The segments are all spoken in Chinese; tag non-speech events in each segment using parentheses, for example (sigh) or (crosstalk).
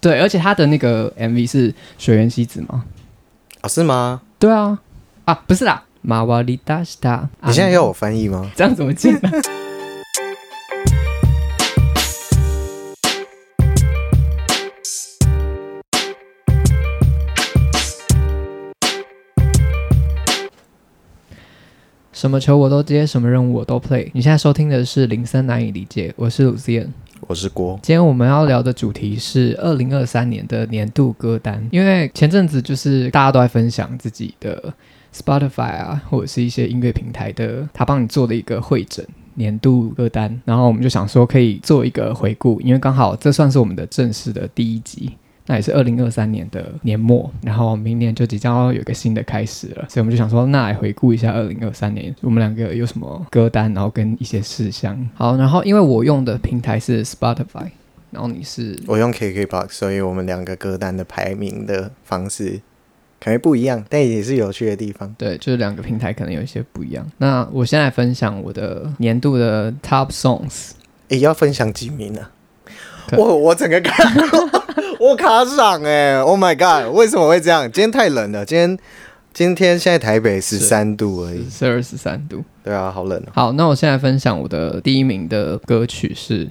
对，而且他的那个 MV 是水原希子吗？啊，是吗？对啊，啊，不是啦，马瓦里达斯塔。你现在要我翻译吗？(laughs) 这样怎么进呢？什么球我都接，什么任务我都 play。你现在收听的是林森难以理解，我是 Lucian。我是郭，今天我们要聊的主题是二零二三年的年度歌单，因为前阵子就是大家都在分享自己的 Spotify 啊，或者是一些音乐平台的，他帮你做的一个会诊年度歌单，然后我们就想说可以做一个回顾，因为刚好这算是我们的正式的第一集。那也是二零二三年的年末，然后明年就即将要有一个新的开始了，所以我们就想说，那来回顾一下二零二三年，我们两个有什么歌单，然后跟一些事项。好，然后因为我用的平台是 Spotify，然后你是我用 KKBOX，所以我们两个歌单的排名的方式可能不一样，但也是有趣的地方。对，就是两个平台可能有一些不一样。那我现在分享我的年度的 Top Songs，也，要分享几名呢？可我我整个卡，我卡嗓哎！Oh my god，为什么会这样？今天太冷了，今天今天现在台北十三度而已。是二十三度。对啊，好冷哦。好，那我现在分享我的第一名的歌曲是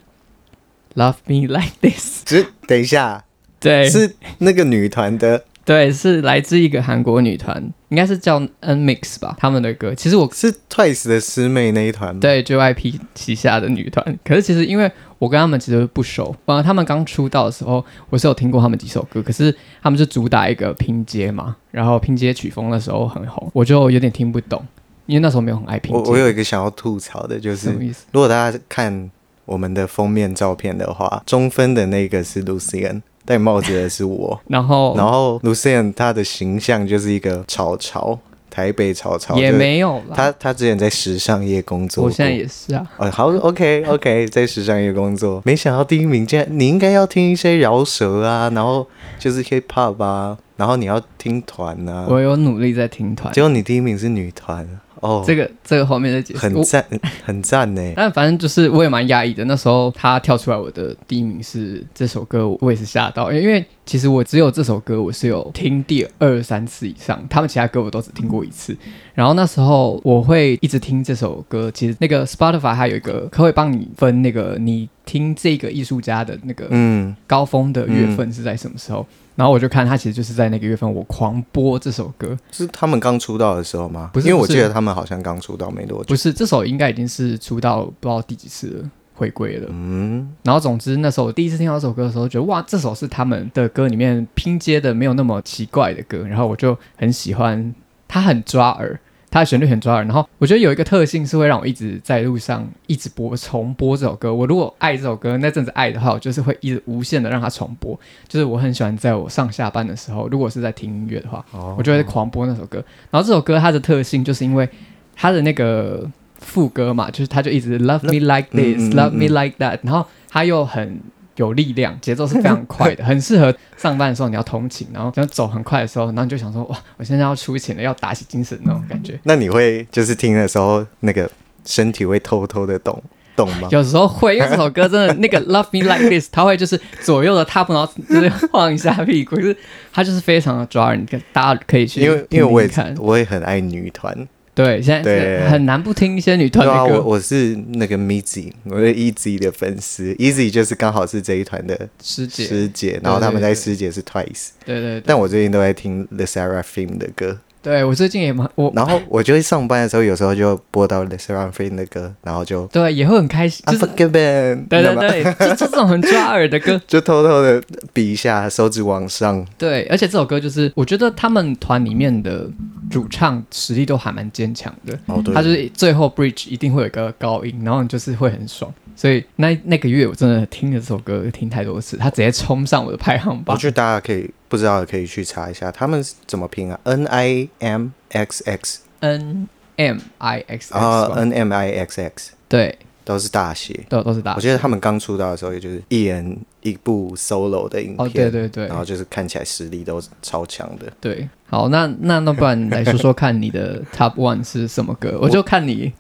Love Me Like This，只等一下，对，是那个女团的，对，是来自一个韩国女团，应该是叫 N Mix 吧，他们的歌。其实我是 Twice 的师妹那一团吗？对 JYP 旗下的女团，可是其实因为我跟他们其实不熟，呃，他们刚出道的时候，我是有听过他们几首歌，可是他们就主打一个拼接嘛，然后拼接曲风的时候很红，我就有点听不懂，因为那时候没有很爱拼接。我我有一个想要吐槽的，就是？如果大家看我们的封面照片的话，中分的那个是 Lucian，戴帽子的是我，(laughs) 然后然后 Lucian 他的形象就是一个潮潮，台北潮潮，也没有啦，他他之前在时尚业工作，我现在也是啊。哦，好，OK OK，在时尚业工作，没想到第一名竟然你应该要听一些饶舌啊，然后就是 hip hop 啊，然后你要听团啊，我有努力在听团，结果你第一名是女团，哦，这个这个后面再解释。很赞，很赞呢。(laughs) 但反正就是我也蛮压抑的。那时候他跳出来，我的第一名是这首歌，我也是吓到，因为其实我只有这首歌我是有听第二三次以上，他们其他歌我都只听过一次。然后那时候我会一直听这首歌，其实那个 Spotify 它有一个，可会帮你分那个你听这个艺术家的那个嗯，高峰的月份是在什么时候。然后我就看他其实就是在那个月份，我狂播这首歌。是他们刚出道的时候吗？不是因为我记得他们好像刚出道没多久。不是这首应该已经是出道不知道第几次了，回归了。嗯，然后总之那时候我第一次听到这首歌的时候，觉得哇，这首是他们的歌里面拼接的没有那么奇怪的歌，然后我就很喜欢，它很抓耳。它的旋律很抓耳，然后我觉得有一个特性是会让我一直在路上一直播重播这首歌。我如果爱这首歌，那阵子爱的话，我就是会一直无限的让它重播。就是我很喜欢在我上下班的时候，如果是在听音乐的话，哦我就会狂播那首歌。然后这首歌它的特性就是因为它的那个副歌嘛，就是它就一直 love me like 嗯 this, 嗯嗯 love me 嗯 like that，然后它又很有力量，节奏是非常快的，(laughs) 很适合上班的时候你要通勤，然后想走很快的时候，然后你就想说哇，我现在要出勤了，要打起精神那种感觉。那你会就是听的时候，那个身体会偷偷的动动吗？有时候会，因为这首歌真的那个 Love Me Like This，它会就是左右的踏步然后就是晃一下屁股，就是它就是非常的抓人，大家可以去因为因为我也。我也很爱女团，对，现在很难不听一些女团对啊，的歌。我我是那个 Mizi，我是 Easy 的粉丝，Easy 就是刚好是这一团的师姐，师姐，然后他们在师姐是 Twice，对对对，但我最近都在听 The Seraphim 的歌，对我最近也蛮我然后 (laughs) 我就会上班的时候，有时候就播到 The Seraphim 的歌，然后就对也会很开心，就是对你知道吗对对，就就这种很抓耳的歌，(laughs) 就偷偷的比一下，手指往上，对，而且这首歌就是我觉得他们团里面的主唱实力都还蛮坚强的，哦对他就是最后 bridge 一定会有一个高音，然后你就是会很爽。所以那那个月我真的听了这首歌听太多次，他直接冲上我的排行榜。我觉得大家可以不知道的可以去查一下，他们是怎么拼啊？N I M X X N M I X X 啊，N M I X X 对，都是大写。都都是大。我觉得他们刚出道的时候，也就是一人一部 solo 的影片，哦，对对对然后就是看起来实力都超强的。对，好，那那那不然来说说看你的 Top One 是什么歌？我就看你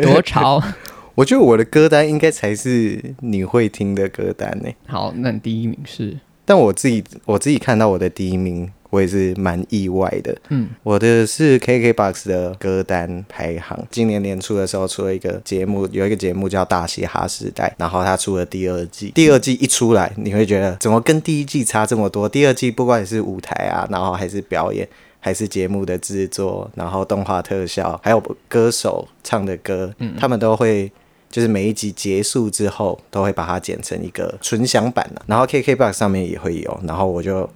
多潮。(laughs) 我觉得我的歌单应该才是你会听的歌单呢。好，那你第一名是但我自己我自己看到我的第一名，我也是蛮意外的。嗯，我的是 KKBOX 的歌单排行，今年年初的时候出了一个节目，有一个节目叫《大嘻哈时代》，然后它出了第二季。第二季一出来，你会觉得怎么跟第一季差这么多？第二季不管是舞台啊，然后还是表演，还是节目的制作，然后动画特效，还有歌手唱的歌，嗯他们都会。就是每一集结束之后，都会把它剪成一个纯享版的，然后 KKBOX 上面也会有。然后我就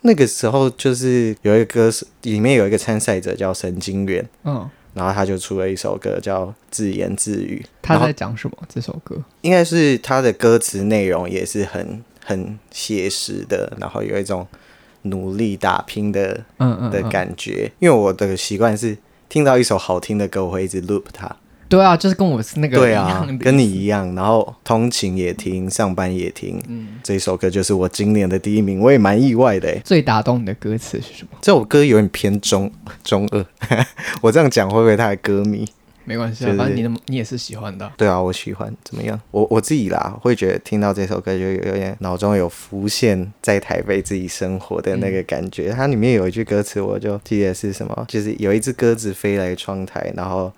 那个时候就是有一个歌手，里面有一个参赛者叫神经元，嗯，然后他就出了一首歌叫《自言自语》。他在讲什么？这首歌应该是他的歌词内容也是很很写实的，然后有一种努力打拼的嗯嗯的感觉。因为我的习惯是听到一首好听的歌，我会一直 loop 它。对啊，就是跟我是那个对啊跟你一样，然后通勤也听，上班也听。嗯，这首歌就是我今年的第一名，我也蛮意外的诶。最打动你的歌词是什么？这首歌有点偏中中二，(laughs) 我这样讲会不会太歌迷？没关系啊，就是反正你的你也是喜欢的啊。对啊，我喜欢怎么样？我我自己啦，会觉得听到这首歌就有点脑中有浮现在台北自己生活的那个感觉。它里面有一句歌词，我就记得是什么，就是有一只鸽子飞来窗台，然后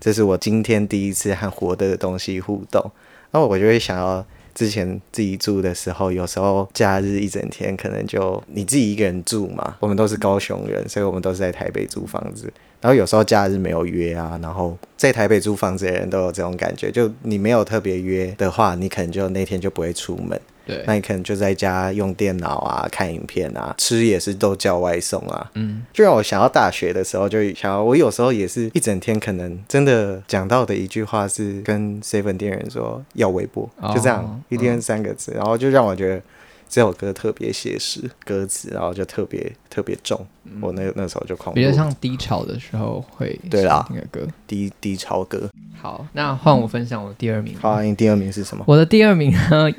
这是我今天第一次和活的东西互动，然后我就会想要。之前自己住的时候，有时候假日一整天，可能就你自己一个人住嘛。我们都是高雄人，所以我们都是在台北租房子。然后有时候假日没有约啊，然后在台北租房子的人都有这种感觉，就你没有特别约的话，你可能就那天就不会出门，对，那你可能就在家用电脑啊、看影片啊，吃也是都叫外送啊。嗯，就让我想到大学的时候，就想要我有时候也是一整天，可能真的讲到的一句话是跟 seven 店员说要微波，哦就这样一天三个字，然后就让我觉得这首歌特别写实，歌词然后就特别特别重，我那那时候就狂录比较像低潮的时候会对啦那个歌。低低潮歌。好，那换我分享我的第二名。好、啊，你第二名是什么？我的第二名呢，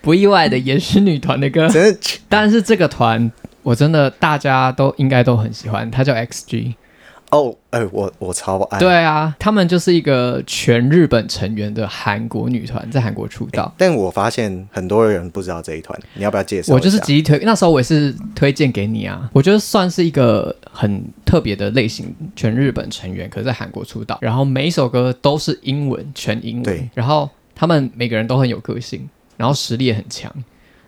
不意外的也是女团的歌，真的但是这个团我真的大家都应该都很喜欢，它叫 XG。哦，哎、我我超爱。对啊，他们就是一个全日本成员的韩国女团，在韩国出道。但我发现很多人不知道这一团，你要不要介绍？我就是极力推，那时候我也是推荐给你啊。我觉得算是一个很特别的类型，全日本成员，可是在韩国出道，然后每一首歌都是英文，全英文对，然后他们每个人都很有个性，然后实力也很强。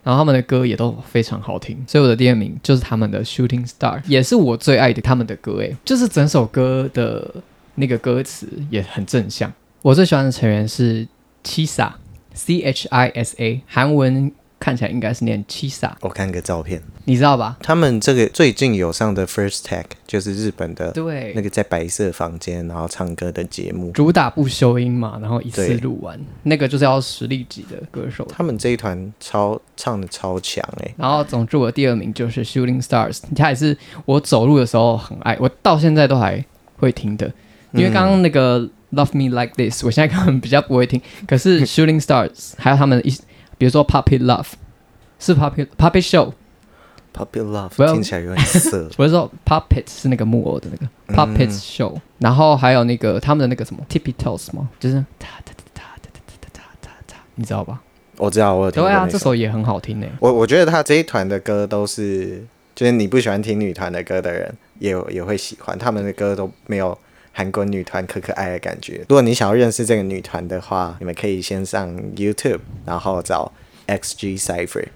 然后他们的歌也都非常好听，所以我的第二名就是他们的《Shooting Star》，也是我最爱的他们的歌。诶，就是整首歌的那个歌词也很正向。我最喜欢的成员是 Chisa，C H I S A，韩文看起来应该是念 Chisa，我看个照片，你知道吧？他们这个最近有上的 First Tag 就是日本的对，那个在白色房间然后唱歌的节目。主打不修音嘛，然后一次录完，那个就是要实力级的歌手。他们这一团超唱的超强哎、然后，总之我的第二名就是 Shooting Stars，他也是我走路的时候很爱，我到现在都还会听的。因为刚刚那个 Love Me Like This，我现在可能比较不会听，可是 Shooting Stars 还有他们一，比如说 Puppy Love 是 Puppy Puppy show，puppet Love 听起来有点色 (laughs) 我是说 Puppet 是那个木偶的那个 Puppet Show，、然后还有那个他们的那个什么 Tippy Toes 吗？就是哒哒哒哒哒哒哒哒哒，你知道吧？我知道，我有听过对啊，这首也很好听呢。我我觉得他这一团的歌都是，就是你不喜欢听女团的歌的人，也也会喜欢他们的歌都没有韩国女团可可爱的感觉。如果你想要认识这个女团的话，你们可以先上 YouTube，然后找 XG Cipher，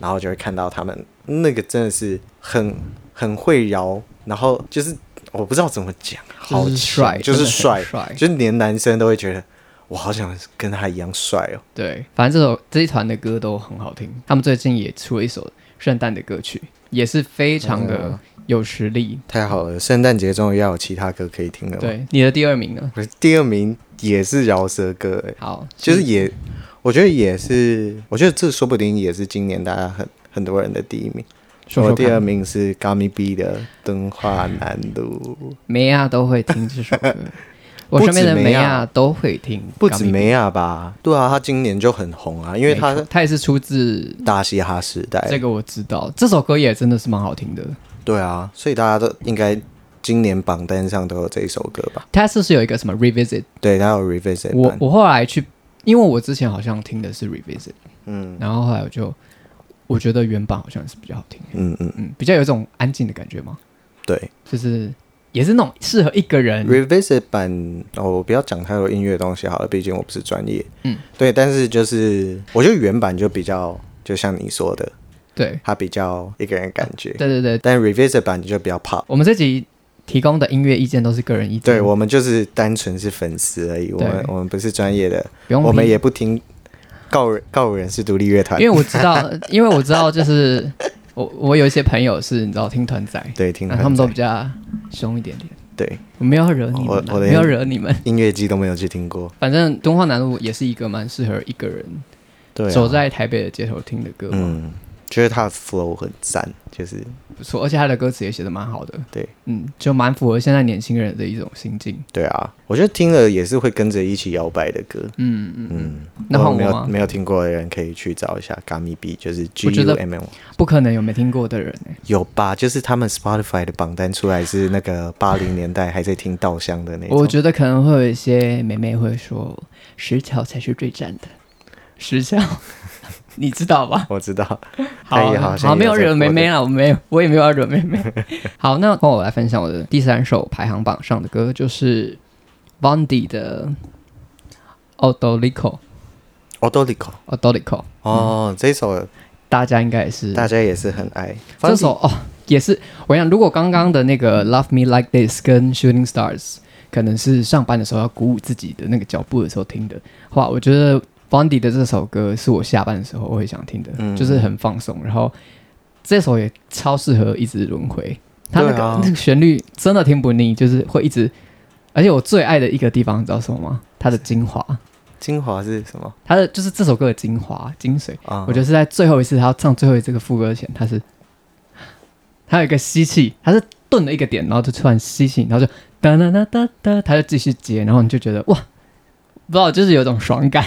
然后就会看到他们那个真的是很很会摇，然后就是我不知道怎么讲，好帅，就是帅，帅。就是连男生都会觉得我好想跟他一样帅哦。对，反正这首这一团的歌都很好听。他们最近也出了一首圣诞的歌曲，也是非常的嗯有实力。太好了，圣诞节终于要有其他歌可以听了。，对，你的第二名呢？我第二名也是饶舌歌，哎，好，就是也，我觉得也是，我觉得这说不定也是今年大家很很多人的第一名。我第二，名是 Gummy B 的《敦化南路》，(laughs) 每亚都会听这首歌，(laughs) 我不身边的梅亚亚都会听，不止梅亚吧？对啊，他今年就很红啊，因为他他也是出自大嘻哈时代。这个我知道，这首歌也真的是蛮好听的。对啊，所以大家都应该今年榜单上都有这一首歌吧？他是不是有一个什么 revisit？对，他有 revisit。我我后来去，因为我之前好像听的是 revisit，嗯，然后后来我就我觉得原版好像是比较好听，嗯嗯，嗯，比较有一种安静的感觉嘛，对。就是也是那种适合一个人，Revisit 版哦，我不要讲太多音乐东西好了，毕竟我不是专业。嗯，对，但是就是我觉得原版就比较，就像你说的，对，它比较一个人感觉。对对对，但 Revisit 版就比较 pop。我们这集提供的音乐意见都是个人意见，对我们就是单纯是粉丝而已，我们我们不是专业的，不用我们也不听告人告人是独立乐团。因为，我知道，因为我知道，就是我我有一些朋友是你知道听团仔，对听那他们都比较凶一点点。对我没有惹你们啊，我我没有惹你们。(laughs) 音乐季都没有去听过。反正敦化南路也是一个蛮适合一个人对、啊，走在台北的街头听的歌嘛，嗯，觉得他的 flow 很赞，就是不错，而且他的歌词也写的蛮好的，对嗯，就蛮符合现在年轻人的一种心境。对啊，我觉得听了也是会跟着一起摇摆的歌。嗯嗯，嗯，那如果没有没有听过的人可以去找一下 Gummy B，就是 G U 得 M M，不可能有没听过的人哎、有吧？就是他们 Spotify 的榜单出来是那个八零年代还在听稻香的那种。我觉得可能会有一些妹妹会说，石桥才是最赞的，石桥，你知道吧？(laughs) 我知道，好好好，没有惹妹妹了，我没有，我也没有要惹妹妹。(laughs) 好，那换我来分享我的第三首排行榜上的歌，就是 Bondi 的 Odolico Odolico。Odolico，哦，这一首大家应该也是大家也是很爱。这首哦，也是我想，如果刚刚的那个 Love Me Like This 跟 Shooting Stars 可能是上班的时候要鼓舞自己的那个脚步的时候听的话，我觉得 Bondi 的这首歌是我下班的时候我会想听的，嗯就是很放松，然后这首也超适合一直轮回，它那个、啊那个旋律真的听不腻，就是会一直。而且我最爱的一个地方，你知道什么吗？它的精华，精华是什么它的就是这首歌的精华精髓。啊？我觉得是在最后一次他要唱最后一这个副歌前，他是他有一个吸气，他是顿了一个点，然后就突然吸气，然后就哒哒哒哒哒，他就继续接，然后你就觉得哇，不知道就是有种爽感。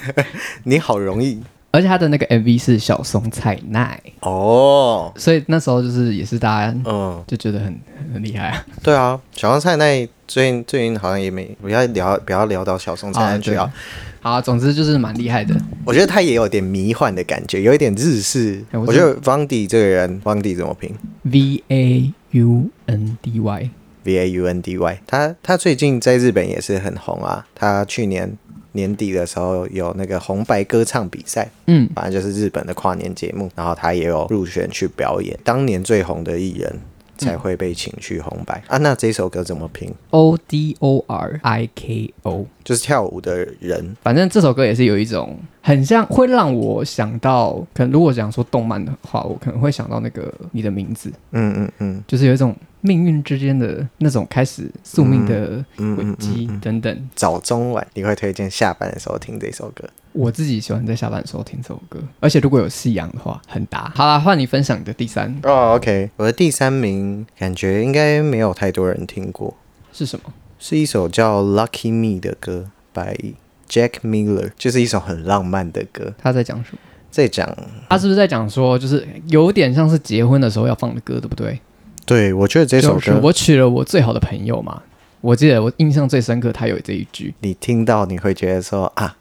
(laughs) 你好容易而且他的那个 MV 是小松菜奈，哦。所以那时候就是也是大家嗯，就觉得很很厉害啊。对啊，小松菜奈最近最近好像也没不要聊不要聊到小松菜奈去啊。好，总之就是蛮厉害的。我觉得他也有点迷幻的感觉，有一点日式。我觉得 Vandy 这个人，Vandy 怎么拼 V A U N D Y，？V A U N D Y。他他最近在日本也是很红啊。他去年年底的时候有那个红白歌唱比赛，嗯，反正就是日本的跨年节目，然后他也有入选去表演。当年最红的艺人才会被请去红白、啊。那这首歌怎么拼？O D O R I K O，就是跳舞的人，反正这首歌也是有一种很像，会让我想到，可能如果讲说动漫的话，我可能会想到那个你的名字，嗯嗯嗯就是有一种命运之间的那种开始宿命的轨迹嗯嗯等等。早中晚你会推荐下班的时候听这首歌？我自己喜欢在下班的时候听这首歌，而且如果有夕阳的话，很搭。好啦，换你分享你的第三哦，OK，我的第三名感觉应该没有太多人听过，是什么？是一首叫《Lucky Me》的歌，by Jack Miller，就是一首很浪漫的歌，他在讲什么？在讲，他是不是在讲说，就是有点像是结婚的时候要放的歌，对不对？对我觉得这首歌，就是我娶了我最好的朋友嘛。我记得我印象最深刻，他有这一句，你听到你会觉得说啊，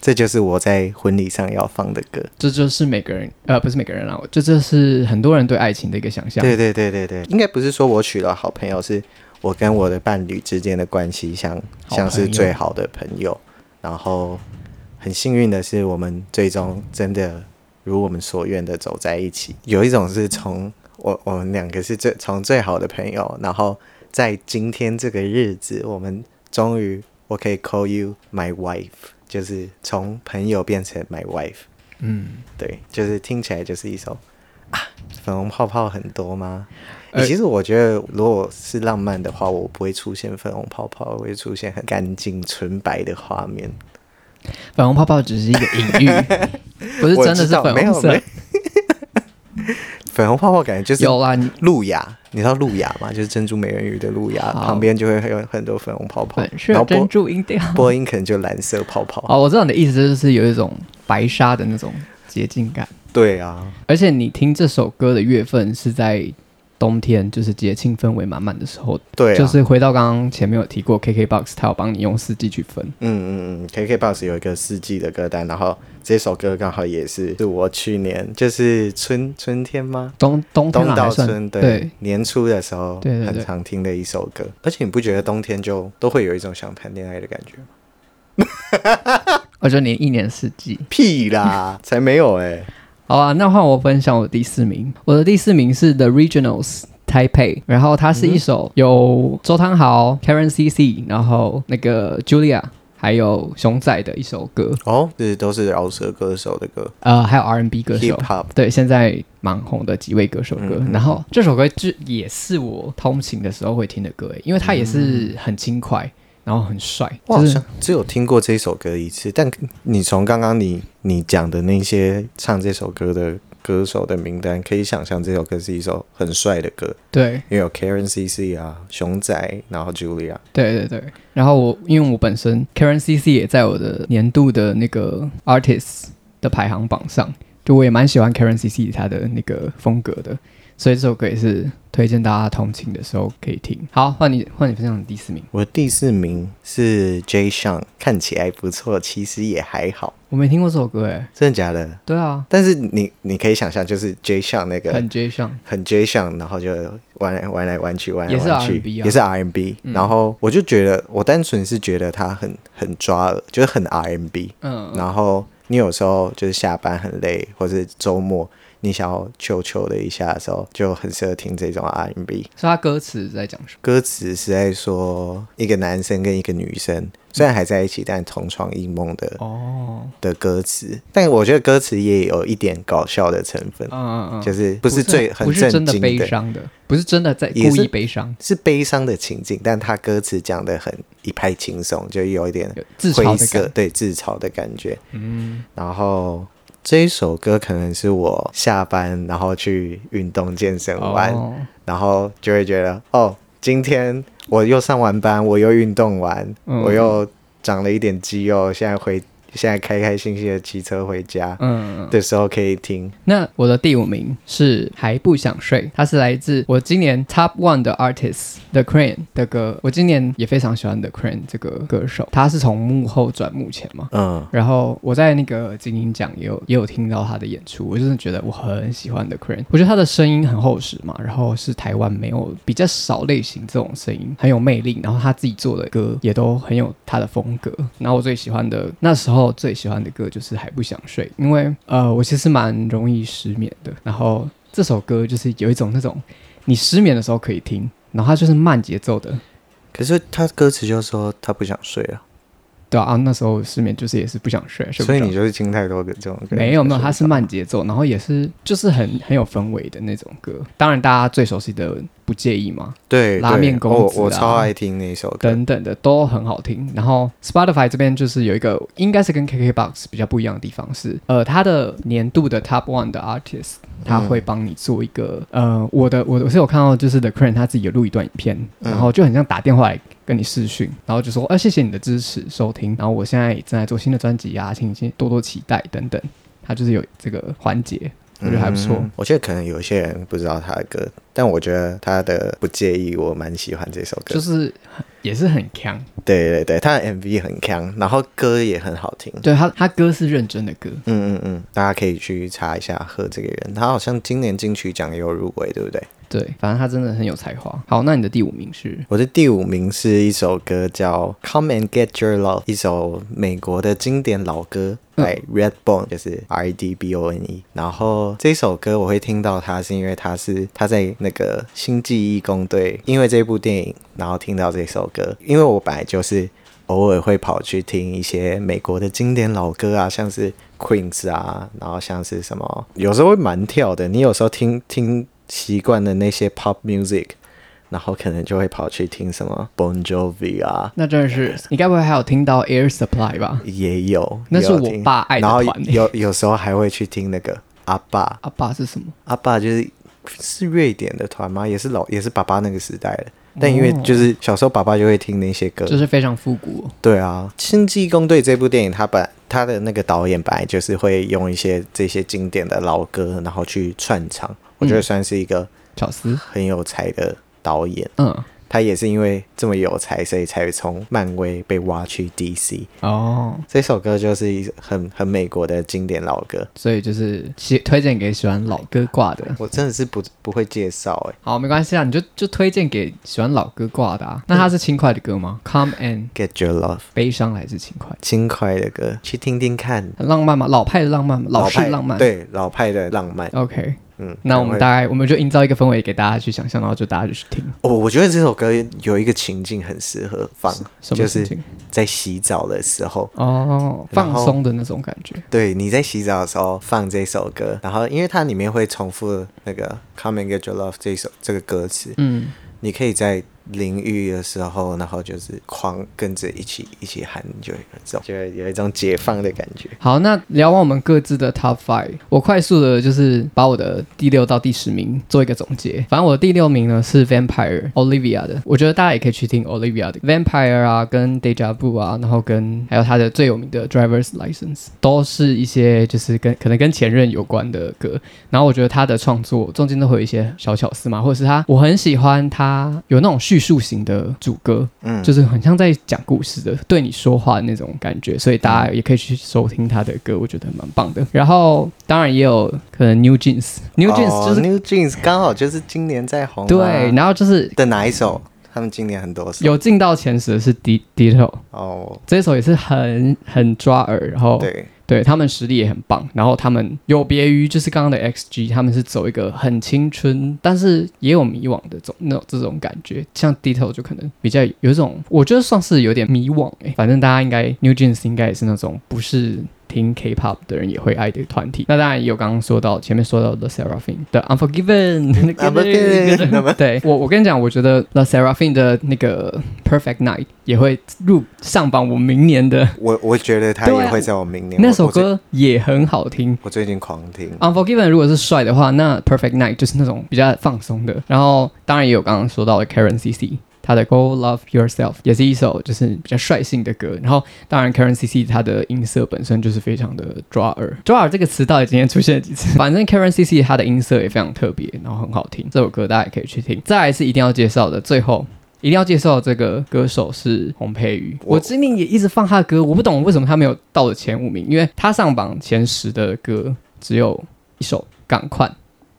这就是我在婚礼上要放的歌。这就是每个人，呃，不是每个人啦，这就是很多人对爱情的一个想象。对对对对对，应该不是说我娶了好朋友，是我跟我的伴侣之间的关系像像是最好的朋友，然后很幸运的是，我们最终真的如我们所愿的走在一起。有一种是从我我们两个是最从最好的朋友，然后在今天这个日子，我们终于我可以 call you my wife，就是从朋友变成 my wife。嗯，对，就是听起来就是一首啊，粉红泡泡很多吗？其实我觉得，如果是浪漫的话，我不会出现粉红泡泡，我会出现很干净纯白的画面。粉红泡泡只是一个隐喻，(laughs) 不是真的是粉红色。粉红泡泡感觉就是有啦，你路亚，你知道路亚吗？就是珍珠美人鱼的路亚，旁边就会有很多粉红泡泡粉，然后珍珠音调。(laughs) 波音可能就蓝色泡泡。哦，我知道你的意思，就是有一种白纱的那种洁净感。对啊，而且你听这首歌的月份是在冬天就是节庆氛围满满的时候，对啊，就是回到刚刚前面有提过，KKBOX 它有帮你用四季去分。嗯嗯嗯，KKBOX 有一个四季的歌单，然后这首歌刚好也是是我去年就是春春天吗？冬冬冬到春对对年初的时候，对很常听的一首歌。而且你不觉得冬天就都会有一种想谈恋爱的感觉吗？(laughs) 我觉得你一年四季。(laughs) 屁啦，才没有哎、好啊，那换我分享我的第四名。我的第四名是 The Regionals Taipei，然后它是一首有周汤豪、Karen CC，然后那个 Julia 还有熊仔的一首歌，哦，这都是饶舌歌手的歌。呃，还有 R N B 歌手。对，现在蛮红的几位歌手歌，然后这首歌就也是我通勤的时候会听的歌，因为它也是很轻快，然后很帅，就是我好像只有听过这首歌一次，但你从刚刚你你讲的那些唱这首歌的歌手的名单，可以想象这首歌是一首很帅的歌，对。因为有 Karen CC 啊、熊仔，然后 Julia。对对对，然后我因为我本身 Karen CC 也在我的年度的那个 artist 的排行榜上，就我也蛮喜欢 Karen CC 他的那个风格的，所以这首歌也是推荐大家同情的时候可以听。好，换你换你分享第四名，我的第四名是 J. s h a n 看起来不错，其实也还好，我没听过这首歌哎。真的假的？对啊，但是你你可以想象，就是 J. s h a n 那个很 J. Sean，，很 J. Sean，，然后就玩来玩来玩去，玩来也是玩去也是 R&B、嗯然后我就觉得，我单纯是觉得他很很抓耳，就是很 R&B。嗯，然后你有时候就是下班很累，或是周末你想要求求的一下的时候，就很适合听这种 R&B。所以他歌词在讲什么？歌词是在说一个男生跟一个女生虽然还在一起，但同床异梦的哦，的歌词。但我觉得歌词也有一点搞笑的成分，嗯嗯嗯，就是不是最很不是真的悲伤的，不是真的在故意悲伤，是悲伤的情境，但他歌词讲的很一派轻松，就有一点有自嘲的感，，色对自嘲的感觉。嗯，然后这一首歌可能是我下班然后去运动健身完，哦，然后就会觉得哦，今天我又上完班，我又运动完，嗯。我又长了一点肌肉，现在回现在开开心心的骑车回家嗯，嗯的时候可以听。那我的第五名是还不想睡，它是来自我今年 Top One 的 artist The Crane 的歌，我今年也非常喜欢 The Crane 这个歌手，他是从幕后转幕前嘛。嗯，然后我在那个金鹰奖也有也有听到他的演出，我真的觉得我很喜欢 The Crane，我觉得他的声音很厚实嘛，然后是台湾没有比较少类型这种声音，很有魅力，然后他自己做的歌也都很有他的风格。然后我最喜欢的那时候我最喜欢的歌就是还不想睡，因为呃我其实蛮容易失眠的，然后这首歌就是有一种那种你失眠的时候可以听，然后它就是慢节奏的，可是他歌词就说他不想睡啊，对啊，啊那时候失眠就是也是不想睡，睡所以你就是听太多的这种歌。没有没有，它是慢节奏，然后也是就是很很有氛围的那种歌。当然，大家最熟悉的不介意嘛，对对拉面公子啊我我超爱听那首歌。等等的都很好听。然后 Spotify 这边就是有一个应该是跟 KKBox 比较不一样的地方是，呃，它的年度的 Top One 的 Artist，他会帮你做一个、呃，我的我我是有看到就是 The Crane 他自己有录一段影片，嗯然后就很像打电话来跟你视讯，然后就说，呃，谢谢你的支持收听，然后我现在正在做新的专辑啊，请你多多期待等等。他就是有这个环节，我觉得还不错。嗯我觉得可能有些人不知道他的歌，但我觉得他的不介意，我蛮喜欢这首歌。就是也是很强，对对对，他的 MV 很强，然后歌也很好听。对他他歌是认真的歌，嗯嗯嗯，大家可以去查一下贺这个人，他好像今年金曲奖也有入围，对不对？对，反正他真的很有才华。好，那你的第五名是？我的第五名是一首歌叫《Come and Get Your Love》，一首美国的经典老歌，嗯对、Redbone，就是 R E D B O N E。然后这首歌我会听到它，是因为它是他在那个《星际义工队》，因为这部电影，然后听到这首歌。因为我本来就是偶尔会跑去听一些美国的经典老歌啊，像是 Queens 啊，然后像是什么，有时候会蛮跳的。你有时候听听习惯的那些 pop music。然后可能就会跑去听什么 Bon Jovi 啊，那真的是，你该不会还有听到 Air Supply 吧？也有，那是我爸爱的然后有有时候还会去听那个阿爸，阿爸是什么？阿爸就是是瑞典的团吗？也是老也是爸爸那个时代的。但因为就是小时候爸爸就会听那些歌，就是非常复古哦、对啊，《星际工队》这部电影，他本他的那个导演本来就是会用一些这些经典的老歌，然后去串场。我我觉得算是一个巧思，很有才的导演。嗯，他也是因为这么有才，所以才从漫威被挖去 DC。哦，这首歌就是一很很美国的经典老歌，所以就是喜推荐给喜欢老歌挂的。我真的是不不会介绍哎。好，没关系啊，你就就推荐给喜欢老歌挂的啊。那它是轻快的歌吗？Come and Get Your Love，悲伤还是轻快？轻快的歌，去听听看。很浪漫吗？老派的浪漫吗？老式派浪漫。对，老派的浪漫。OK，嗯，那我们大概我们就营造一个氛围给大家去想象，然后就大家就去听。哦，我觉得这首歌有一个情境很适合放，就是？在洗澡的时候。哦，放松的那种感觉。对，你在洗澡的时候放这首歌，然后因为它里面会重复那个 “Come and get your love” 这首这个歌词，嗯，你可以在淋浴的时候，然后就是狂跟着一起一起喊，就有一种就有一种解放的感觉。好，那聊完我们各自的 Top Five，我快速的就是把我的第六到第十名做一个总结。反正我的第六名呢是 Vampire Olivia 的，我觉得大家也可以去听 Olivia 的 Vampire 啊，跟 Deja Vu 啊，然后跟还有他的最有名的 Driver's License，都是一些就是跟可能跟前任有关的歌。然后我觉得他的创作中间都会有一些小巧思嘛，或者是他我很喜欢他有那种述型的主歌，嗯，就是很像在讲故事的，对你说话的那种感觉，所以大家也可以去收听他的歌，我觉得蛮棒的。然后当然也有可能 New Jeans，New Jeans 哦就是、New Jeans，刚好就是今年在红、啊。对，然后就是的哪一首？他们今年很多首。有进到前十的是 D Ditto，哦，这一首也是很很抓耳，然后对，对他们实力也很棒，然后他们有别于就是刚刚的 XG，他们是走一个很青春，但是也有迷惘的这种那种这种感觉。像 Ditto 就可能比较有一种，我觉得算是有点迷惘诶、反正大家应该 New Jeans 应该也是那种不是。听 K-pop 的人也会爱的团体，那当然也有刚刚说到前面说到 The Seraphim 的 Unforgiven，Unforgiven (laughs) (laughs) 对我我跟你讲，我觉得 The Seraphim 的那个 Perfect Night 也会入上榜我明年的我我觉得他也会在我明年。那首歌也很好听。我最近狂听。Unforgiven 如果是帅的话，那 Perfect Night 就是那种比较放松的。然后当然也有刚刚说到的 Karen CC，他的 Go Love Yourself 也是一首就是比较率性的歌。然后当然 Karen CC 他的音色本身就是非常的抓耳，抓耳这个词到底今天出现了几次？反正 Karen CC 他的音色也非常特别，然后很好听。这首歌大家也可以去听。再来是一定要介绍的，最后。一定要介绍的这个歌手是洪佩瑜，我我今年也一直放他的歌，我不懂为什么他没有到了前五名，因为他上榜前十的歌只有一首《赶快》，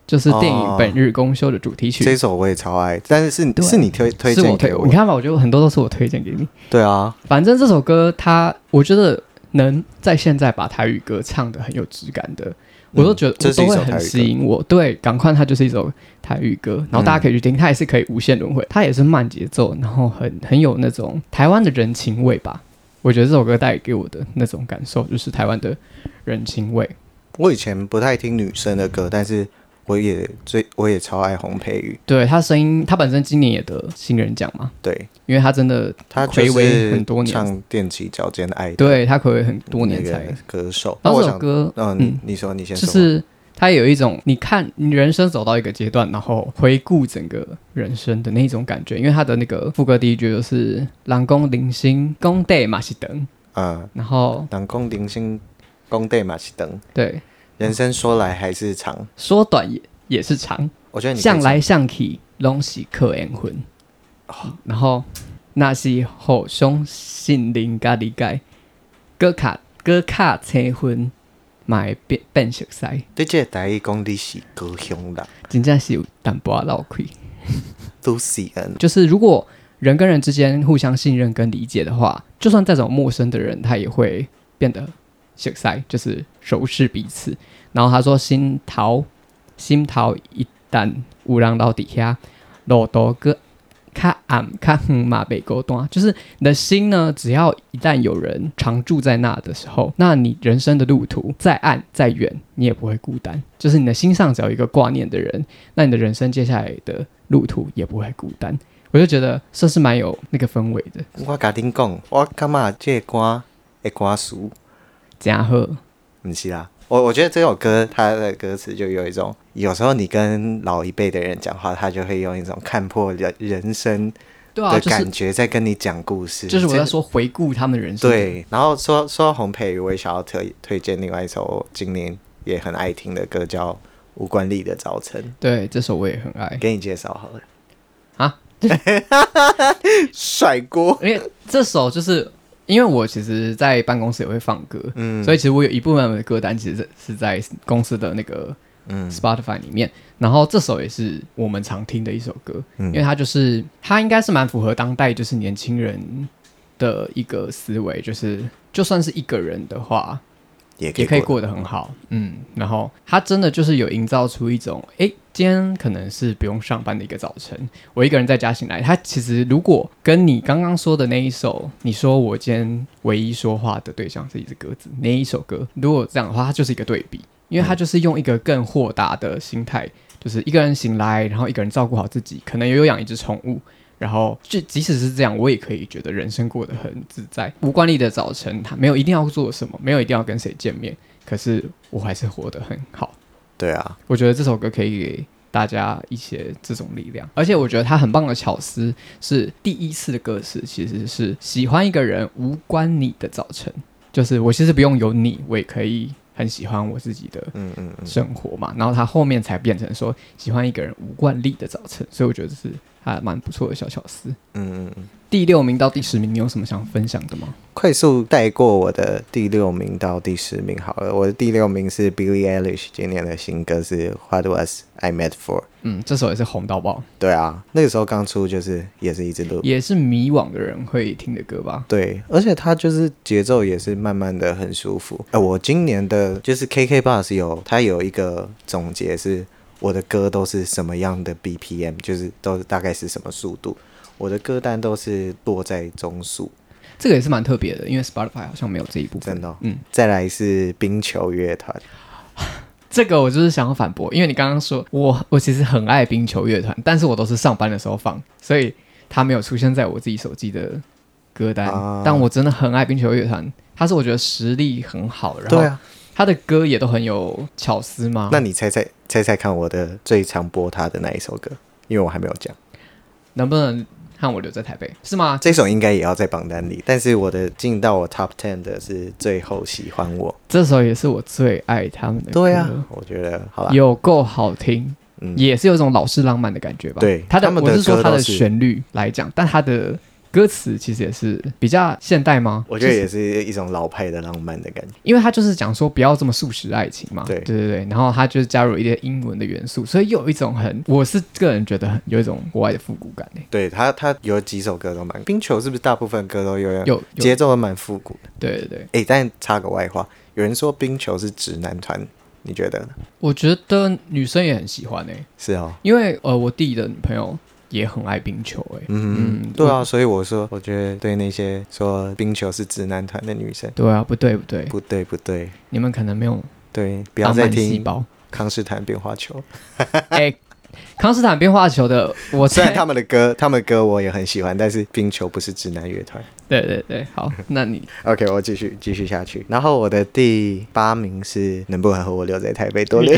就是电影哦《本日公休》的主题曲。这首我也超爱，但是是对是你推推是我推，荐给我你。看吧，我觉得很多都是我推荐给你。对啊，反正这首歌它，我觉得能在现在把台语歌唱的很有质感的，我都觉得嗯这都会很吸引我。对，赶快它就是一首台语歌，然后大家可以去听，它也是可以无限轮回，它也是慢节奏，然后很很有那种台湾的人情味吧。我觉得这首歌带给我的那种感受，就是台湾的人情味。我以前不太听女生的歌，但是我也最我也超爱洪佩瑜。对他声音，他本身今年也得新人奖嘛，对。因为他真的他就暌违很多年。唱踮起脚尖的。爱对他暌违很多年才。歌手。那首歌，嗯嗯，你说你先说。就是他有一种你看你人生走到一个阶段，然后回顾整个人生的那种感觉。因为他的那个副歌第一句就是“郎公零星公地马西等嗯”，，然后当公零星公对马西登，对人生说来还是长。说短也也是长，我觉得向来向去拢是客缘魂。然后那是互相信任甲理解，搁卡搁卡青婚，嘛会变变熟悉，对这个台语讲你是高雄人，真正是有淡薄仔闹开。都是恩。就是如果人跟人之间互相信任跟理解的话，就算再怎么陌生的人，他也会变得熟悉，就是熟识彼此。然后他说：“心头心头一旦有人到底下，路途个较暗较远嘛，北沟端，就是你的心呢，只要一旦有人常住在那的时候，那你人生的路途再暗再远，你也不会孤单。就是你的心上只要有一个挂念的人，那你的人生接下来的路途也不会孤单。我就觉得这是蛮有那个氛围的，我甲恁讲，我感觉这个歌的歌词加贺不是啦。我我觉得这首歌它的歌词就有一种，有时候你跟老一辈的人讲话，他就会用一种看破人人生的感觉在跟你讲故事。就是我在这说回顾他们的人生，，对，然后说说到洪佩瑜，我也想要推推荐另外一首今年也很爱听的歌，叫《吴冠丽的早晨，对，这首我也很爱。给你介绍好了啊，(laughs) (laughs) 甩锅，因为这首就是因为我其实，在办公室也会放歌，嗯所以其实我有一部分的歌单其实是在公司的那个嗯 Spotify 里面。然后这首也是我们常听的一首歌，嗯因为它就是它应该是蛮符合当代就是年轻人的一个思维，就是就算是一个人的话，也可以过也可以过得很好，嗯，然后他真的就是有营造出一种，诶，今天可能是不用上班的一个早晨，我一个人在家醒来。他其实如果跟你刚刚说的那一首，你说我今天唯一说话的对象是一只鸽子那一首歌，如果这样的话，它就是一个对比，因为他就是用一个更豁达的心态，就是一个人醒来，然后一个人照顾好自己，可能也有养一只宠物。然后，就即使是这样，我也可以觉得人生过得很自在。无惯例的早晨，他没有一定要做什么，没有一定要跟谁见面，可是我还是活得很好。对啊，我觉得这首歌可以给大家一些这种力量，而且我觉得他很棒的巧思是第一次的歌词其实是喜欢一个人无关你的早晨，就是我其实不用有你，我也可以很喜欢我自己的嗯嗯嗯，生活嘛。然后他后面才变成说喜欢一个人无惯例的早晨，所以我觉得这是还蛮不错的小巧思。嗯嗯嗯。第六名到第十名，你有什么想分享的吗？快速带过我的第六名到第十名好了。我的第六名是 Billie Eilish 今年的新歌是 What Was I Made For。嗯，这首也是红到爆，对啊，那个时候刚出就是也是一直录。也是迷惘的人会听的歌吧？对，而且它就是节奏也是慢慢的很舒服。呃，我今年的就是 KK Bus 有它有一个总结是我的歌都是什么样的 BPM，就是都大概是什么速度。我的歌单都是落在中速。这个也是蛮特别的，因为 Spotify 好像没有这一部分。真的哦嗯，再来是冰球乐团，(laughs) 这个我就是想要反驳，因为你刚刚说我我其实很爱冰球乐团，但是我都是上班的时候放，所以它没有出现在我自己手机的歌单。啊但我真的很爱冰球乐团，它是我觉得实力很好，然后啊，他的歌也都很有巧思吗。那你猜猜猜猜看，我的最常播他的那一首歌，因为我还没有讲，能不能和我留在台北？是吗？这首应该也要在榜单里，但是我的进到我 Top Ten 的是最后喜欢我。这首也是我最爱他们的歌。对啊，我觉得好啦，有够好听，嗯，也是有一种老式浪漫的感觉吧。对他的我是说他的旋律来讲，但他的歌词其实也是比较现代吗？我觉得就是也是一种老派的浪漫的感觉。因为他就是讲说不要这么速食爱情嘛，对对对对，然后他就是加入一些英文的元素，所以又有一种很，我是个人觉得很有一种国外的复古感诶。对他，他有几首歌都蛮冰球，是不是大部分歌都有有有节奏都蛮复古的？对对对，诶，但插个外话，有人说冰球是直男团，你觉得呢？我觉得女生也很喜欢诶，是哦，因为呃我弟的女朋友也很爱冰球哎。嗯嗯对啊，所以我说，我觉得对那些说冰球是直男团的女生，对啊，不对不对，不对不对，你们可能没有对，不要再听胞。康斯坦变化球。哎、(laughs) 康斯坦变化球的，我在 (laughs) 虽然他们的歌，他们的歌我也很喜欢，但是冰球不是直男乐团。对对对，好，(laughs) 那你 OK，我继续继续下去。然后我的第八名是能不能和我留在台北多留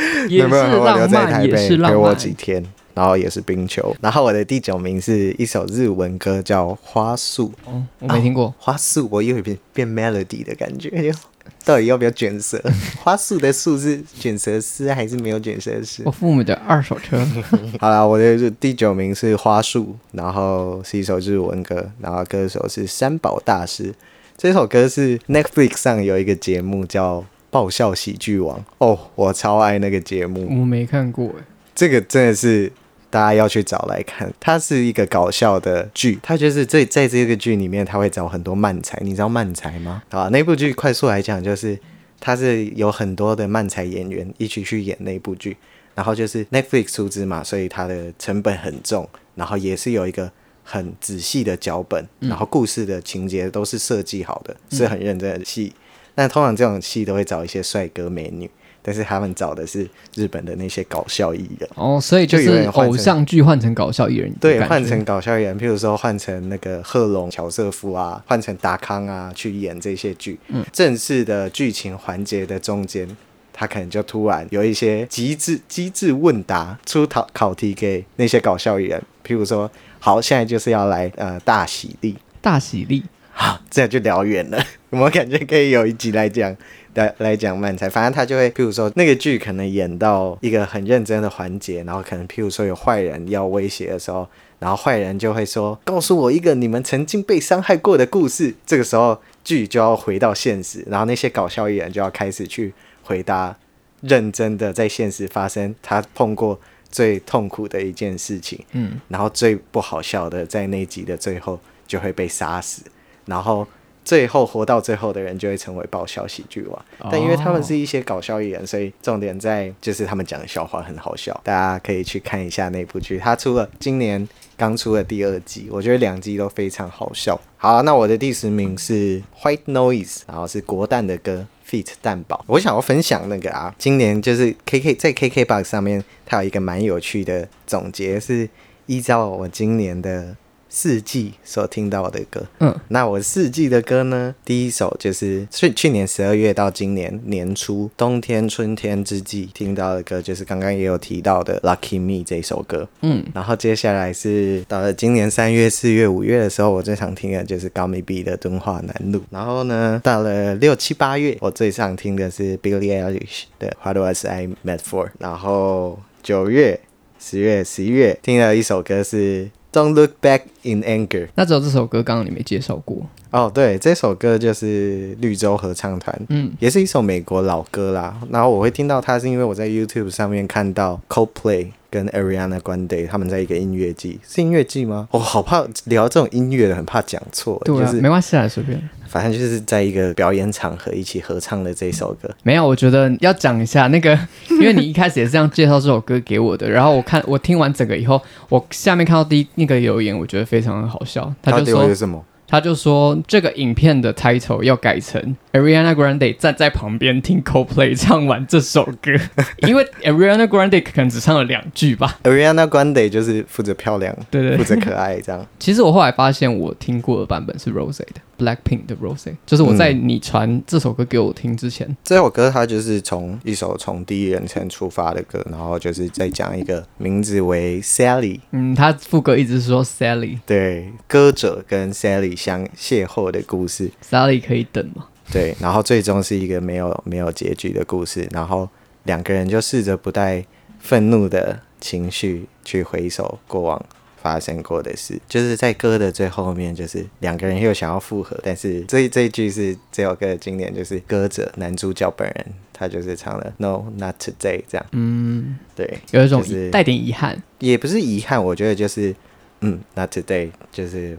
(laughs) 也是能不能和我留浪在台漫，也北是浪陪我漫。几天？然后也是冰球。然后我的第九名是一首日文歌，叫《花束》。哦，我没听过。花束，我又有变变 melody 的感觉，就到底要不要卷舌？(laughs) 花束的束是卷舌丝还是没有卷舌丝我？父母的二手车，(laughs) 好啦，我的第九名是花束，然后是一首日文歌，然后歌手是三宝大师。这首歌是 Netflix 上有一个节目叫《爆笑喜剧王》哦，我超爱那个节目，我没看过哎。这个真的是大家要去找来看。它是一个搞笑的剧，它就是这在这个剧里面，他会找很多漫才，你知道漫才吗？啊，那部剧快速来讲就是，它是有很多的漫才演员一起去演那部剧，然后就是 Netflix 出资嘛，所以它的成本很重，然后也是有一个很仔细的脚本，然后故事的情节都是设计好的，是很认真的戏。但通常这种戏都会找一些帅哥美女。但是他们找的是日本的那些搞笑艺人，哦，所以就是偶像剧换成搞笑艺人的对，换成搞笑艺人，譬如说换成那个贺龙、乔瑟夫啊，换成达康啊，去演这些剧。嗯，正式的剧情环节的中间，他可能就突然有一些机智机智问答，出考考题给那些搞笑艺人，譬如说，好，现在就是要来呃大喜力，大喜力好，这样就聊远了。(laughs) 我感觉可以有一集来讲，来来讲漫才。反正他就会，譬如说那个剧可能演到一个很认真的环节，然后可能譬如说有坏人要威胁的时候，然后坏人就会说：“告诉我一个你们曾经被伤害过的故事。”这个时候剧就要回到现实，然后那些搞笑艺人就要开始去回答认真的在现实发生他碰过最痛苦的一件事情。嗯，然后最不好笑的，在那集的最后就会被杀死，然后最后活到最后的人就会成为爆笑喜剧王。但因为他们是一些搞笑艺人，所以重点在就是他们讲的笑话很好笑，大家可以去看一下那部剧。他出了今年刚出的第二季，我觉得两季都非常好笑。好，那我的第十名是 White Noise，然后是国蛋的歌。feat 蛋堡，我想要分享那个啊，今年就是 KK 在 KKBOX 上面，它有一个蛮有趣的总结，是依照我今年的四季所听到的歌。嗯，那我四季的歌呢，第一首就是去去年十二月到今年年初冬天春天之际听到的歌，就是刚刚也有提到的《Lucky Me》这首歌。嗯，然后接下来是到了今年三月、四月、五月的时候，我最常听的就是高美碧的《敦化南路》。然后呢，到了六七八月，我最常听的是 Billie Eilish 的《What Was I Made For》。然后九月、十月、十一月听了一首歌是。Don't look back in anger。那只有这首歌刚刚你没介绍过。哦，对，这首歌就是绿洲合唱团，嗯，也是一首美国老歌啦。然后我会听到它，是因为我在 YouTube 上面看到 Coldplay 跟 Ariana Grande 他们在一个音乐季，是音乐季吗？我好怕聊这种音乐的，很怕讲错。对啊，就是没关系啊，随便。反正就是在一个表演场合一起合唱的这首歌。没有，我觉得要讲一下那个，(laughs) 因为你一开始也是这样介绍这首歌给我的，然后我看我听完整个以后，我下面看到第一那个留言，我觉得非常的好笑，他就说到底为什么？他就说这个影片的 title 要改成 Ariana Grande 站在旁边听 Coldplay 唱完这首歌，(laughs) 因为 Ariana Grande 可能只唱了两句吧。Ariana Grande 就是负责漂亮，对对负责可爱这样。(laughs) 其实我后来发现，我听过的版本是 Rose 的 Blackpink 的 Rose，就是我在你传这首歌给我听之前，这首歌它就是从一首从第一人称出发的歌，然后就是在讲一个名字为 Sally，嗯，他副歌一直说 Sally，Sally 对歌者跟 Sally 相邂逅的故事，Sally。可以等吗？对，然后最终是一个没有没有结局的故事，然后两个人就试着不带愤怒的情绪去回首过往发生过的事，就是在歌的最后面，就是两个人又想要复合，但是这这一句是这首歌的经典，就是歌者男主角本人他就是唱了 No Not Today 这样，嗯，对，有一种是带点遗憾，也不是遗憾，我觉得就是嗯 Not Today 就是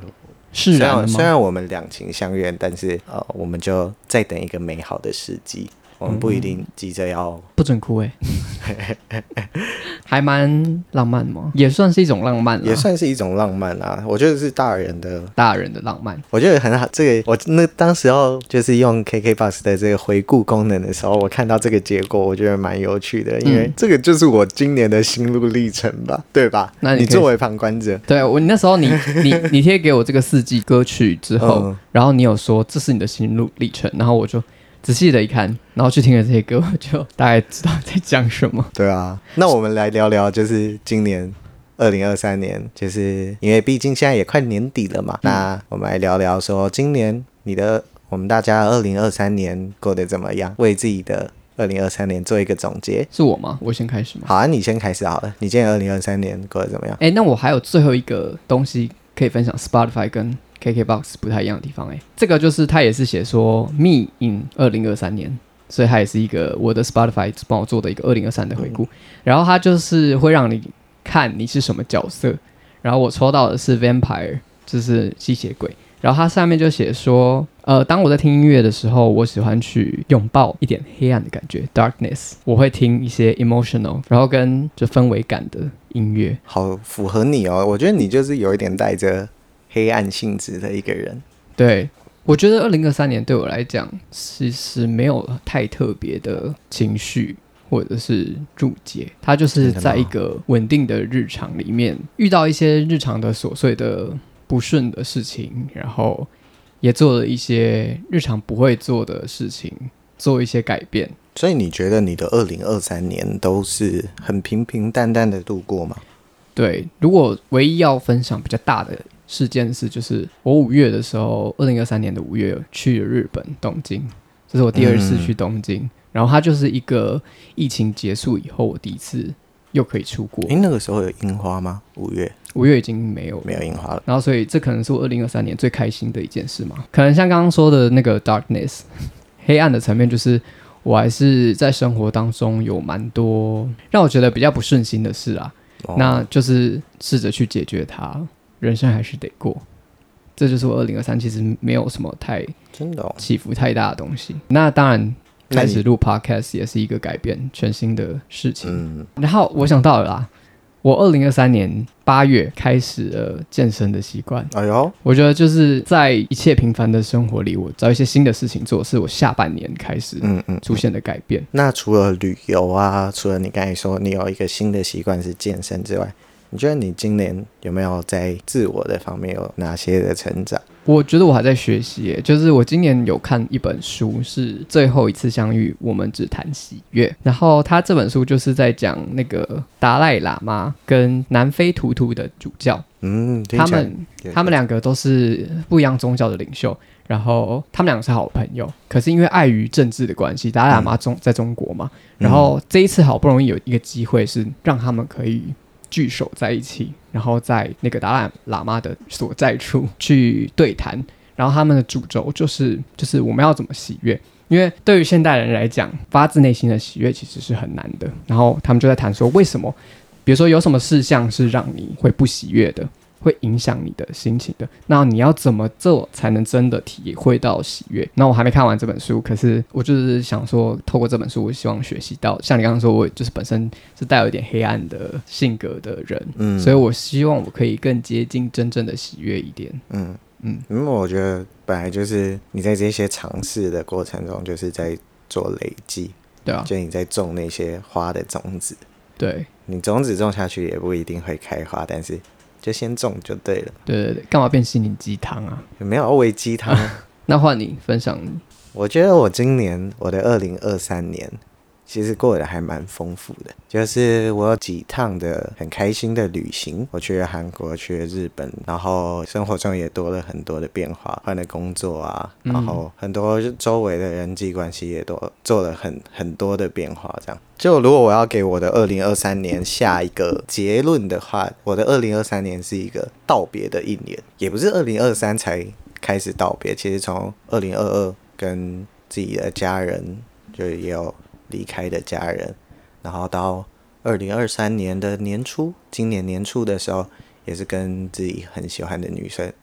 虽然虽？然我们两情相悦，但是呃，我们就再等一个美好的时机。我们不一定急着要，不准哭哎、(laughs) 还蛮浪漫吗？也算是一种浪漫，也算是一种浪漫啊。我觉得是大人的，大人的浪漫。我觉得很好。这个我那当时候就是用 KK Bus 的这个回顾功能的时候，我看到这个结果，我觉得蛮有趣的，因为嗯这个就是我今年的心路历程吧，对吧？那你你作为旁观者，对我，那时候你你你贴给我这个四季歌曲之后，嗯然后你有说这是你的心路历程，然后我就仔细的一看，然后去听了这些歌，我就大概知道在讲什么。对啊，那我们来聊聊，就是今年二零二三年，就是因为毕竟现在也快年底了嘛，那我们来聊聊说，今年你的我们大家二零二三年过得怎么样？为自己的二零二三年做一个总结。是我吗？我先开始吗？好啊，你先开始好了。你今年二零二三年过得怎么样？哎，那我还有最后一个东西可以分享，Spotify 跟 KKBox 不太一样的地方。哎，这个就是他也是写说 Me in 二零二三年，所以它也是一个我的 Spotify 帮我做的一个二零二三的回顾。然后它就是会让你看你是什么角色。然后我抽到的是 Vampire，就是吸血鬼。然后它上面就写说，呃，当我在听音乐的时候，我喜欢去拥抱一点黑暗的感觉 （darkness）。我会听一些 emotional，然后跟就氛围感的音乐。好符合你哦，我觉得你就是有一点带着黑暗性质的一个人。对，我觉得二零二三年对我来讲，其实没有太特别的情绪或者是注解，它就是在一个稳定的日常里面，遇到一些日常的琐碎的不顺的事情，然后也做了一些日常不会做的事情，做一些改变。所以你觉得你的二零二三年都是很平平淡淡的度过吗？对，如果唯一要分享比较大的事件是，就是我五月的时候，二零二三年的五月去了日本东京，这是我第二次去东京。然后它就是一个疫情结束以后，我第一次又可以出国。诶，那个时候有樱花吗？五月五月已经没有没有樱花了。然后，所以这可能是我二零二三年最开心的一件事嘛？可能像刚刚说的那个 darkness (laughs) 黑暗的层面，就是我还是在生活当中有蛮多让我觉得比较不顺心的事啊。哦那就是试着去解决它，人生还是得过。这就是我二零二三，其实没有什么太真的哦，起伏太大的东西。那当然，开始录 podcast 也是一个改变，全新的事情。嗯，然后我想到了啦，我二零二三年八月开始了健身的习惯。哎呦，我觉得就是在一切平凡的生活里，我找一些新的事情做，是我下半年开始嗯嗯。出现的改变。那除了旅游啊，除了你刚才说你有一个新的习惯是健身之外，你觉得你今年有没有在自我的方面有哪些的成长？我觉得我还在学习耶，就是我今年有看一本书，是《最后一次相遇，我们只谈喜悦》。然后他这本书就是在讲那个达赖喇嘛跟南非图图的主教，嗯，他们他们两个都是不一样宗教的领袖，然后他们两个是好朋友，可是因为碍于政治的关系，达赖喇嘛中在中国嘛，然后这一次好不容易有一个机会是让他们可以聚首在一起，然后在那个达赖喇嘛的所在处去对谈，然后他们的主轴就是就是我们要怎么喜悦。因为对于现代人来讲，发自内心的喜悦其实是很难的。然后他们就在谈说，为什么，比如说有什么事项是让你会不喜悦的，会影响你的心情的。那你要怎么做才能真的体会到喜悦？那我还没看完这本书，可是我就是想说，透过这本书，我希望学习到，像你刚刚说，我就是本身是带有一点黑暗的性格的人，嗯，所以我希望我可以更接近真正的喜悦一点。嗯嗯，因为我觉得本来就是你在这些尝试的过程中，就是在做累积，对啊，就你在种那些花的种子。对你种子种下去也不一定会开花，但是就先种就对了，对对对，干嘛变心灵鸡汤啊？有没有为鸡汤？(laughs) 那换你分享你，我觉得我今年我的二零二三年其实过得还蛮丰富的，就是我有几趟的很开心的旅行，我去了韩国，去了日本，然后生活中也多了很多的变化，换了工作啊，嗯然后很多周围的人际关系也都做了很很多的变化，这样。就如果我要给我的二零二三年下一个结论的话，我的二零二三年是一个道别的一年，也不是二零二三才开始道别，其实从二零二二跟自己的家人就也有离开的家人，然后到二零二三年的年初，今年年初的时候，也是跟自己很喜欢的女生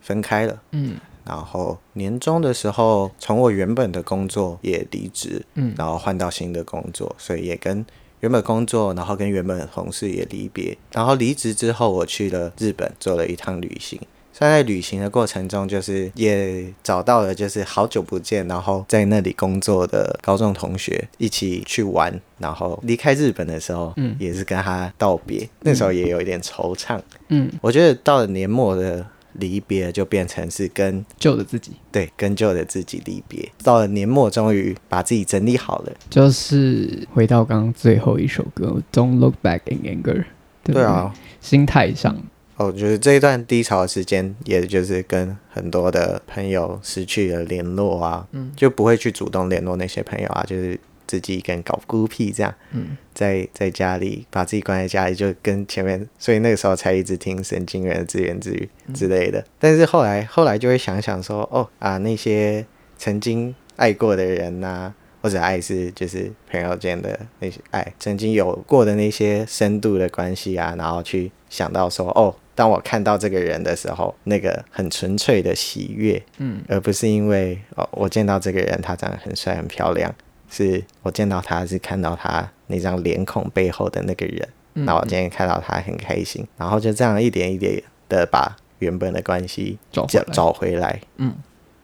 分开了。嗯然后年终的时候，从我原本的工作也离职，嗯然后换到新的工作，所以也跟原本工作，然后跟原本的同事也离别。然后离职之后，我去了日本做了一趟旅行。虽然在旅行的过程中，就是也找到了就是好久不见，然后在那里工作的高中同学一起去玩，然后离开日本的时候，嗯也是跟他道别，那时候也有一点惆怅。嗯，我觉得到了年末的离别，就变成是跟旧的自己对，跟旧的自己离别。到了年末，终于把自己整理好了。就是回到刚刚最后一首歌，Don't Look Back in Anger，对啊，心态上，哦，我觉得这一段低潮的时间，也就是跟很多的朋友失去了联络啊，嗯就不会去主动联络那些朋友啊，就是自己一个人搞孤僻这样，嗯在在家里把自己关在家里，就跟前面，所以那个时候才一直听神经元的自言自语之类的。但是后来后来就会想想说，哦啊，那些曾经爱过的人呐、或者爱是就是朋友间的那些爱，曾经有过的那些深度的关系啊，然后去想到说，哦，当我看到这个人的时候，那个很纯粹的喜悦，嗯。而不是因为哦，我见到这个人他长得很帅很漂亮，是我见到他是看到他那张脸孔背后的那个人，嗯那我今天看到他很开心，然后就这样一点一点的把原本的关系找找回来，嗯。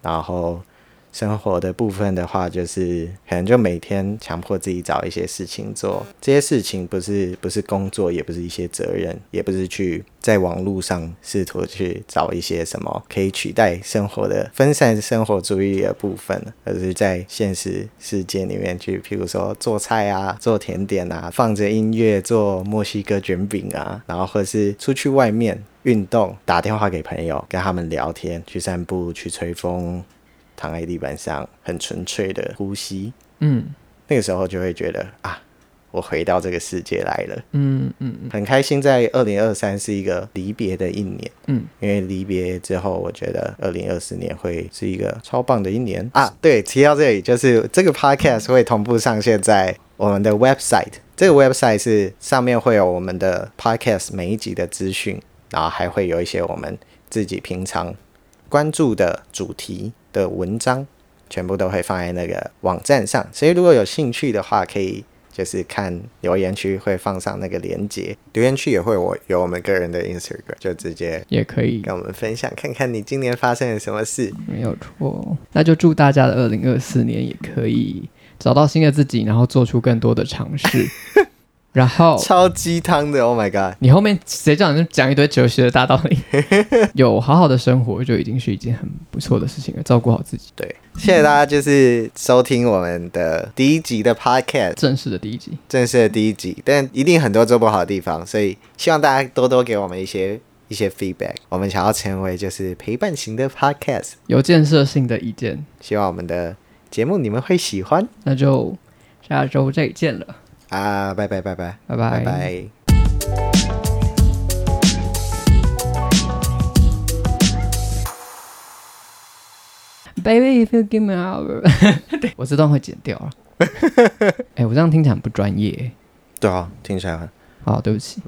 然后生活的部分的话，就是可能就每天强迫自己找一些事情做。这些事情不是不是工作，也不是一些责任，也不是去在网络上试图去找一些什么可以取代生活的分散生活注意力的部分，而是在现实世界里面去，譬如说做菜啊、做甜点啊、放着音乐做墨西哥卷饼啊，然后或者是出去外面运动、打电话给朋友、跟他们聊天、去散步、去吹风。躺在地板上，很纯粹的呼吸，嗯。那个时候就会觉得啊，我回到这个世界来了，嗯嗯嗯。很开心。在二零二三是一个离别的一年，嗯，因为离别之后，我觉得二零二四年会是一个超棒的一年。啊。对，提到这里，就是这个 podcast 会同步上线在我们的 website，这个 website 是上面会有我们的 podcast 每一集的资讯，然后还会有一些我们自己平常关注的主题的文章，全部都会放在那个网站上。所以如果有兴趣的话，可以就是看留言区会放上那个链接，留言区也会我有我们个人的 Instagram，就直接也可以，跟我们分享，看看你今年发生了什么事。没有错。那就祝大家的二零二四年也可以找到新的自己，然后做出更多的尝试。(laughs) 然后超鸡汤的，Oh my god！你后面谁叫你讲一堆哲学的大道理？(laughs) 有好好的生活就已经是一件很不错的事情了，照顾好自己。对，谢谢大家，就是收听我们的第一集的 Podcast，正式的第一集，正式的第一集，但一定很多做不好的地方，所以希望大家多多给我们一些一些 feedback。我们想要成为就是陪伴型的 Podcast，有建设性的意见，希望我们的节目你们会喜欢那就下周再见了，啊！拜拜拜拜拜拜拜拜。Baby, if you give me hour，对我这段会剪掉了。(laughs) 哎、我这样听起来很不专业。对啊，听起来很好，对不起。